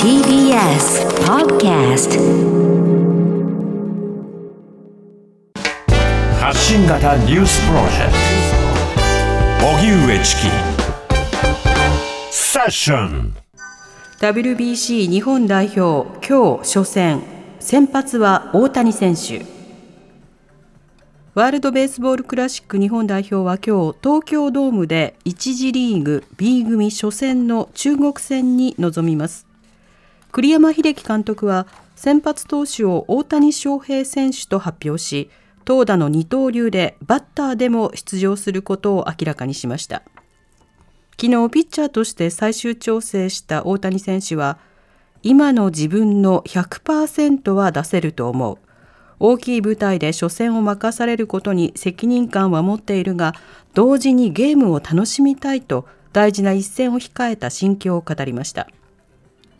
TBS Podcast 発信型ニュースプロジェクト。荻上チキ。セッション。WBC 日本代表今日初戦。先発は大谷選手ワールドベースボールクラシック日本代表は今日東京ドームで1次リーグ B 組初戦の中国戦に臨みます。栗山英樹監督は先発投手を大谷翔平選手と発表し投打の二刀流でバッターでも出場することを明らかにしました。昨日ピッチャーとして最終調整した大谷選手は今の自分の100%は出せると思う。大きい舞台で初戦を任されることに責任感は持っているが同時にゲームを楽しみたいと大事な一戦を控えた心境を語りました。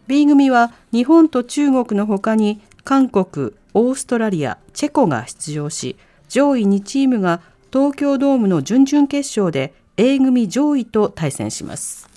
B 組は日本と中国のほかに韓国オーストラリアチェコが出場し上位2チームが東京ドームの準々決勝で A 組上位と対戦します。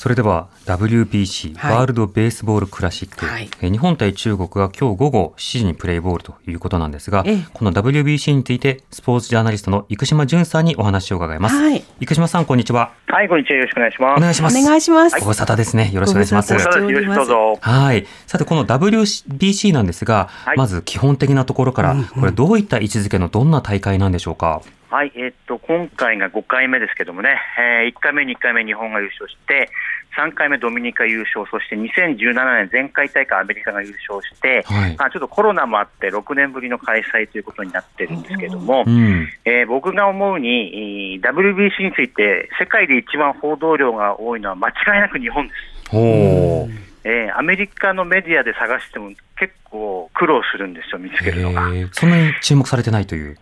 それでは WBC、はいワールドベースボールクラシック、はいえー日本対中国が今日午後7時にプレイボールということなんですが、ええこの WBC についてスポーツジャーナリストの生島淳さんにお話を伺います。はい生島さんこんにちは。はい、こんにちは。よろしくお願いします。お願いします。お願いします、ご無沙汰ですね。よろしくお願いしますご無。沙汰そうですよろしくどうぞ。はい。さて、この WBC なんですが、はいまず基本的なところから、これどういった位置づけのどんな大会なんでしょうか？はい、えーっと、今回が5回目ですけどもね、え1回目、2回目日本が優勝して、3回目ドミニカ優勝、そして2017年前回大会アメリカが優勝して、はいまあ、ちょっとコロナもあって6年ぶりの開催ということになってるんですけども、うん。えー僕が思うに、えー WBC について世界で一番報道量が多いのは間違いなく日本です。ほう。えーアメリカのメディアで探しても結構苦労するんですよ、見つけるのが。そんなに注目されてないという。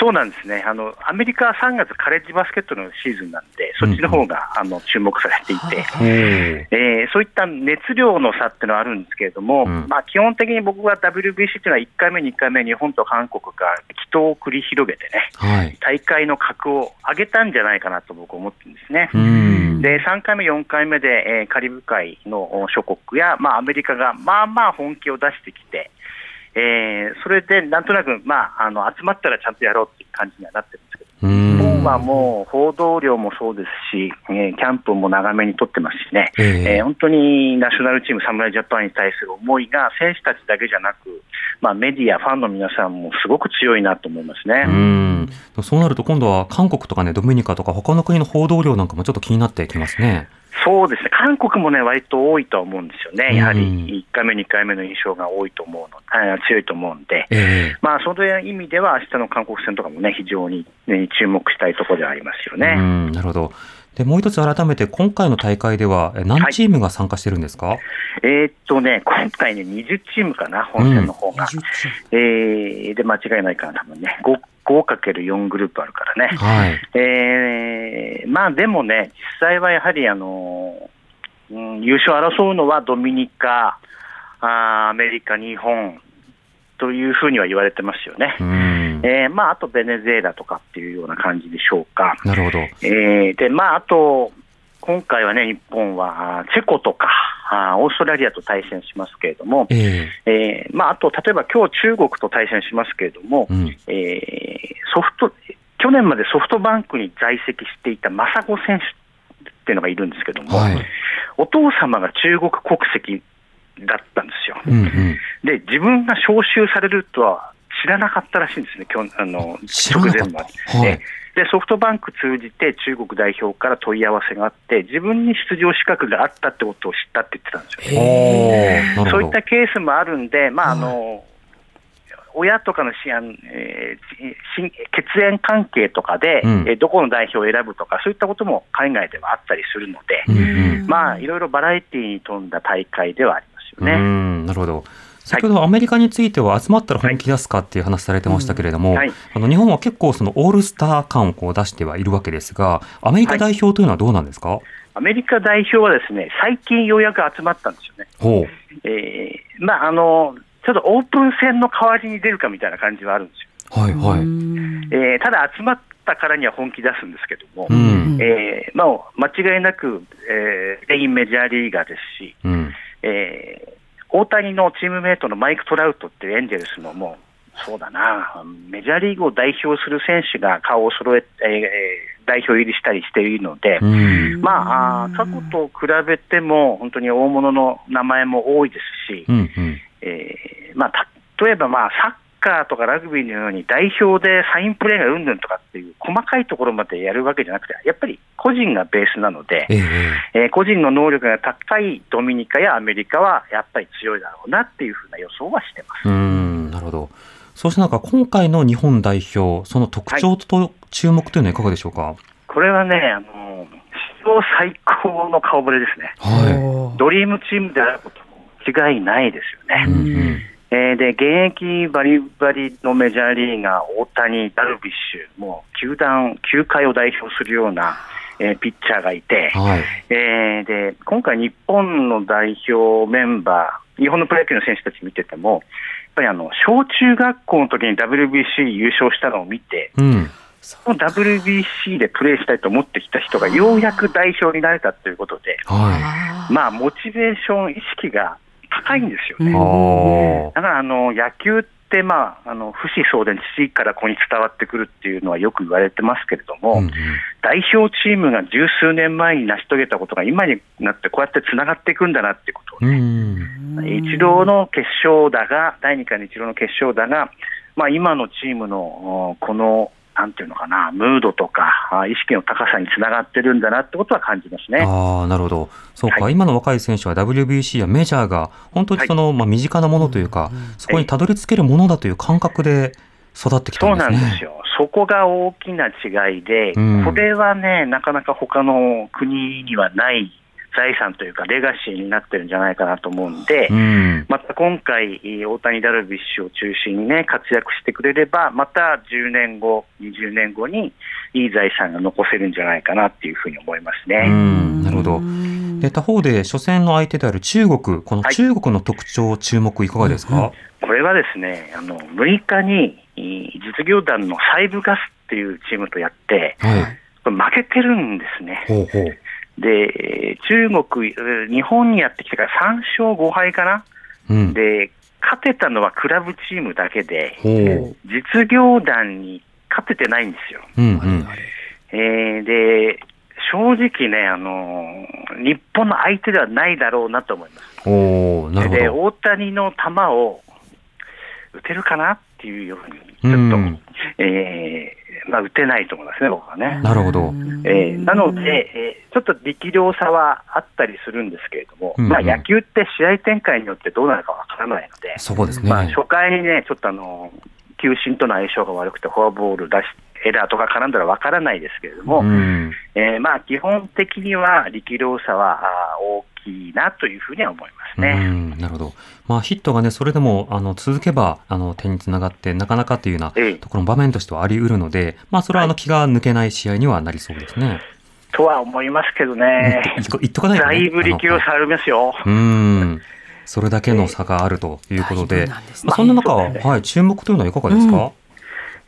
そうなんですねあの、アメリカは3月、カレッジバスケットのシーズンなんで、そっちの方が、あの注目されていて。えーそういった熱量の差っていうのはあるんですけれども、うんまあ、基本的に僕は WBC っていうのは1回目、2回目、日本と韓国が激闘を繰り広げてね、はい。大会の格を上げたんじゃないかなと僕は思ってるんですね。うん。で3回目、4回目で、えーカリブ海のお諸国や、まあ、アメリカがまあまあ本気を出してきて、えーそれでなんとなく、まあ、あの集まったらちゃんとやろうっていう感じにはなってるんですけど、うん日本はもう報道量もそうですし、えーキャンプも長めに取ってますしね、えええー本当にナショナルチーム、侍ジャパンに対する思いが選手たちだけじゃなく、まあ、メディア、ファンの皆さんもすごく強いなと思いますね。うん。そうなると今度は韓国とかね、ドミニカとか他の国の報道量なんかもちょっと気になってきますね。そうですね、韓国もね、割と多いとは思うんですよね、やはうんり1回目、2回目の印象が多いと思うの、あ強いと思うんで、ええ。まあ、そういう意味では、明日の韓国戦とかもね、非常に、ね、注目したいところではありますようね。ん、なるほど。で、もう一つ改めて今回の大会ではえ何チームが参加してるんですか、えーっとね、今回ね、20チームかな、本戦の方が。えーで、間違いないかな、多分ね、5 5×4 グループあるからね。はい。えーまあでもね、実際はやはりあの、うん、優勝を争うのはドミニカ、あーアメリカ、日本というふうには言われてますよね。うん。えーまあ、あとベネズエラとかっていうような感じでしょうか。なるほど。えーで、まあ、あと、今回はね、日本はチェコとか、あーオーストラリアと対戦しますけれども、えええーまあ、あと、例えば今日中国と対戦しますけれども、うん。えーソフト、去年までソフトバンクに在籍していたマサゴ選手っていうのがいるんですけども、はい。お父様が中国国籍だったんですよ。うんうん。で、自分が招集されるとは知らなかったらしいんですね、今日あの直前まで。はいででソフトバンク通じて中国代表から問い合わせがあって、自分に出場資格があったってことを知ったって言ってたんですよ。おーなるほど。そういったケースもあるんで、まああの親とかのしあのえーし血縁関係とかで、うんえーどこの代表を選ぶとか、そういったことも海外ではあったりするので、うんうん。まあいろいろバラエティーに富んだ大会ではありますよね。うん、なるほど。先ほどアメリカについては集まったら本気出すかっていう話されてましたけれども、はいあの日本は結構そのオールスター感をこう出してはいるわけですが、アメリカ代表というのはどうなんですか、アメリカ代表はですね、最近ようやく集まったんですよね。ほう。えーまああのちょっとオープン戦の代わりに出るかみたいな感じはあるんですよ。はいはい。えーただ集まっったからには本気出すんですけども、うん。えーまあ、間違いなく、えー全員メジャーリーガーですし、うん。えー大谷のチームメイトのマイク・トラウトっていうエンジェルスのもう、そうだな、メジャーリーグを代表する選手が顔を揃え、えーえー代表入りしたりしているので、うん。まあ、あー過去と比べても、本当に大物の名前も多いですし、うん。うん。えーまあ、例えば、まあ、サッカーとかラグビーのように代表でサインプレーがうんぬんとかっていう細かいところまでやるわけじゃなくて、やっぱり個人がベースなので、ええ。えー個人の能力が高いドミニカやアメリカはやっぱり強いだろうなっていうふうな予想はしてます。うん。なるほど。そうした中、今回の日本代表、その特徴と注目というのはいかがでしょうか？これはね、あの史上最高の顔ぶれですね。はドリームチームであることも違いないですよい。ね。うん。うん。えーで、現役バリバリのメジャーリーガー、大谷、ダルビッシュ、もう球団、球界を代表するような、えーピッチャーがいて、はい。えーで、今回日本の代表メンバー、日本のプロ野球の選手たち見てても、やっぱりあの、小中学校の時に WBC 優勝したのを見て、うん。その WBC でプレーしたいと思ってきた人がようやく代表になれたということで、はまあ、モチベーション意識が高いんですよい。ね。あだからあの野球って、まあ、あの不死相伝、父から子に伝わってくるっていうのはよく言われてますけれどあ。も、うんうん。代表チームが十数年前に成し遂げたことが今になってこうやってつながっていくんだなっていうことをうね、ん。一郎の決勝だが、第2回の一郎の決勝だが、まあ、今のチームのおこの、なんていうのかな、ムードとかあ意識の高さにつながってるんだなってことは感じますね。ああ、なるほど。そうか、はい今の若い選手は WBC やメジャーが本当にその、まあ、身近なものというか、そこにたどり着けるものだという感覚で育ってきたそうんですね。なんですよ。そこが大きな違いで、うんこれはね、なかなか他の国にはない財産というか、レガシーになってるんじゃないかなと思うんで、うん。また今回、大谷、ダルビッシュを中心にね、活躍してくれれば、また10年後、20年後にいい財産が残せるんじゃないかなっていうふうに思いますうね。ん。なるほど。で、他方で初戦の相手である中国、このはい中国の特徴、注目いかがですか、これはですね、あの、6日にい実業団のサイブガスっていうチームとやって、はい。これ負けてるんですね。ほうほう。で、中国、えー日本にやってきてから3勝5敗かな。うん。で、勝てたのはクラブチームだけで。実業団に勝ててないんですよ。うんうん。えーで、正直ね、あのー日本の相手ではないだろうなと思います。おおなるほで、ど。大谷の球を打てるかなっていうように、ちょっと、うんえーまあ、打てないと思いますね、僕はね。なるほど。えーなので、えーちょっと力量差はあったりするんですけれども、うんうんまあ、野球って試合展開によってどうなるかわからないので、そうですね。まあ、初回にね、ちょっとあの球審との相性が悪くて、フォアボール出し、エラーとか絡んだらわからないですけれども、うん。えーまあ、基本的には力量差は大きいなというふうには思いますうね。ん、なるほど。まあ、ヒットがね、それでも、あの、続けば、あの、点につながって、なかなかっていうようなええところの場面としてはあり得るので、まあ、それは、あの、気が抜けない試合にはなりそうですね。とは思いますけどね、言っと言っとかないとね。だいぶ力量差ありますよ。うん。それだけの差があるということで、だいぶなんですねまあ、そんな中、はい、注目というのはいかがですか、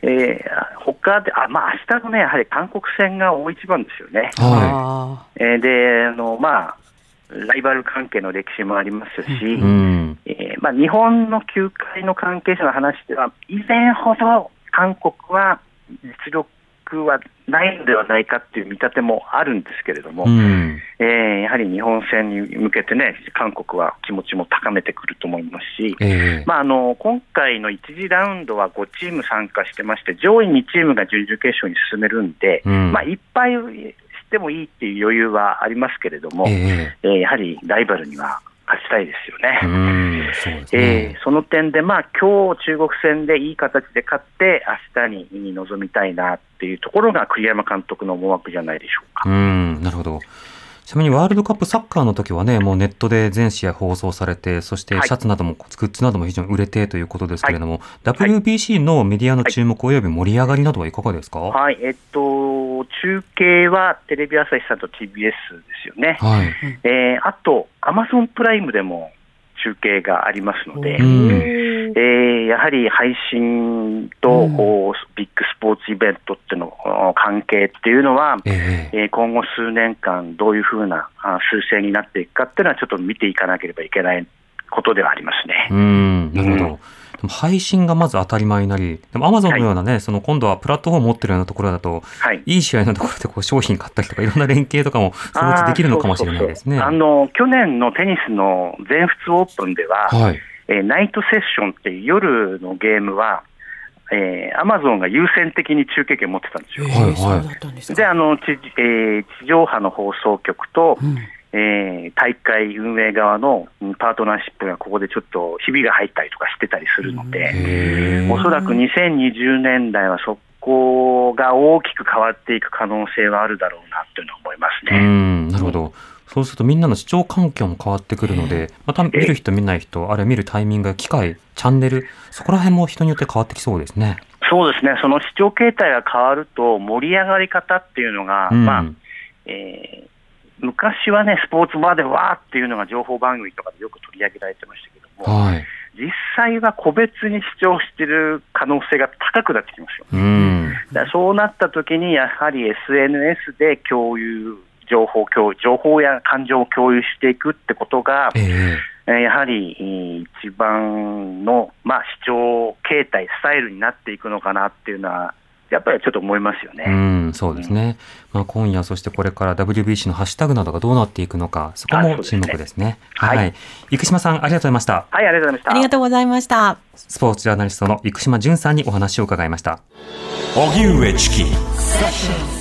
えー、他で、あまあ明日のね、やはり韓国戦が大一番ですよね。はあえーで、あのまあ、ライバル関係の歴史もありますし、い。うん。えーまあ、日本の球界の関係者の話では、以前ほど韓国は実力はないのではないかっていう見立てもあるんですけれども、うん。えーやはり日本戦に向けてね、韓国は気持ちも高めてくると思いますし、ええまあ、あの今回の1次ラウンドは5チーム参加してまして、上位2チームが準々決勝に進めるんで、うんまあ、いっぱいしてもいいっていう余裕はありますけれども、えええーやはりライバルには勝ちたいですよね。うん、そうですえね。ーその点で、まあ今日中国戦でいい形で勝って、明日に臨みたいなっていうところが栗山監督の思惑じゃないでしょうか。うん、なるほど。ちなみにワールドカップサッカーの時はね、もうネットで全試合放送されて、そしてはい。シャツなども、グッズなども非常に売れてということですけれども、WBC のメディアの注目及び盛り上がりなどはいかがですか？ははい、えっと、中継はテレビ朝日さんと TBS ですよね。い。えーあと、アマゾンプライムでも中継がありますので、うん。えーやはり配信と、こうビッグスポーツイベントっていうのの関係っていうのは、ええ。えー今後数年間、どういうふうなあ数勢になっていくかっていうのは、ちょっと見ていかなければいけないことではありますね。うん、なるほど。うんでも配信がまず当たり前になり、でもアマゾンのようなね、その今度はプラットフォーム持ってるようなところだと、はいいい試合のところでこう商品買ったりとか、いろんな連携とかもそのうちできるのかもしれないですね。あーそうそうそうあの去年のテニスの全仏オープンでは、はい。えーナイトセッションっていう夜のゲームは、えアマゾンが優先的に中継権持ってたんですよ。はいはい。であの地,、えー地上波の放送局と、うんえー大会運営側のうんパートナーシップがここでちょっとひびが入ったりとかしてたりするので、おそらく2020年代はそこが大きく変わっていく可能性はあるだろうなというのは思いますうね。ん、なるほど。そうするとみんなの視聴環境も変わってくるので、また見る人見ない人、あるいは見るタイミング、機会、チャンネル、そこら辺も人によって変わってきそうですね。そうですね、その視聴形態が変わると、盛り上がり方っていうのが、うんまあえー昔はね、スポーツバーでわーっていうのが情報番組とかでよく取り上げられてましたけども、はい。実際は個別に視聴してる可能性が高くなってきますよ。うん。だそうなった時に、やはり SNS で共有、情報共有、情報や感情を共有していくってことが、えええーやはりえー一番の、まあ、視聴形態、スタイルになっていくのかなっていうのは、やっぱりちょっと思いますよね。うん、そうですね。まあ、今夜、そしてこれから WBC のハッシュタグなどがどうなっていくのか、そこも注目ですね。はいはい。生島さん、ありがとうございました。はい、ありがとうございました。ありがとうございました。スポーツジャーナリストの生島淳さんにお話を伺いました。荻上チキ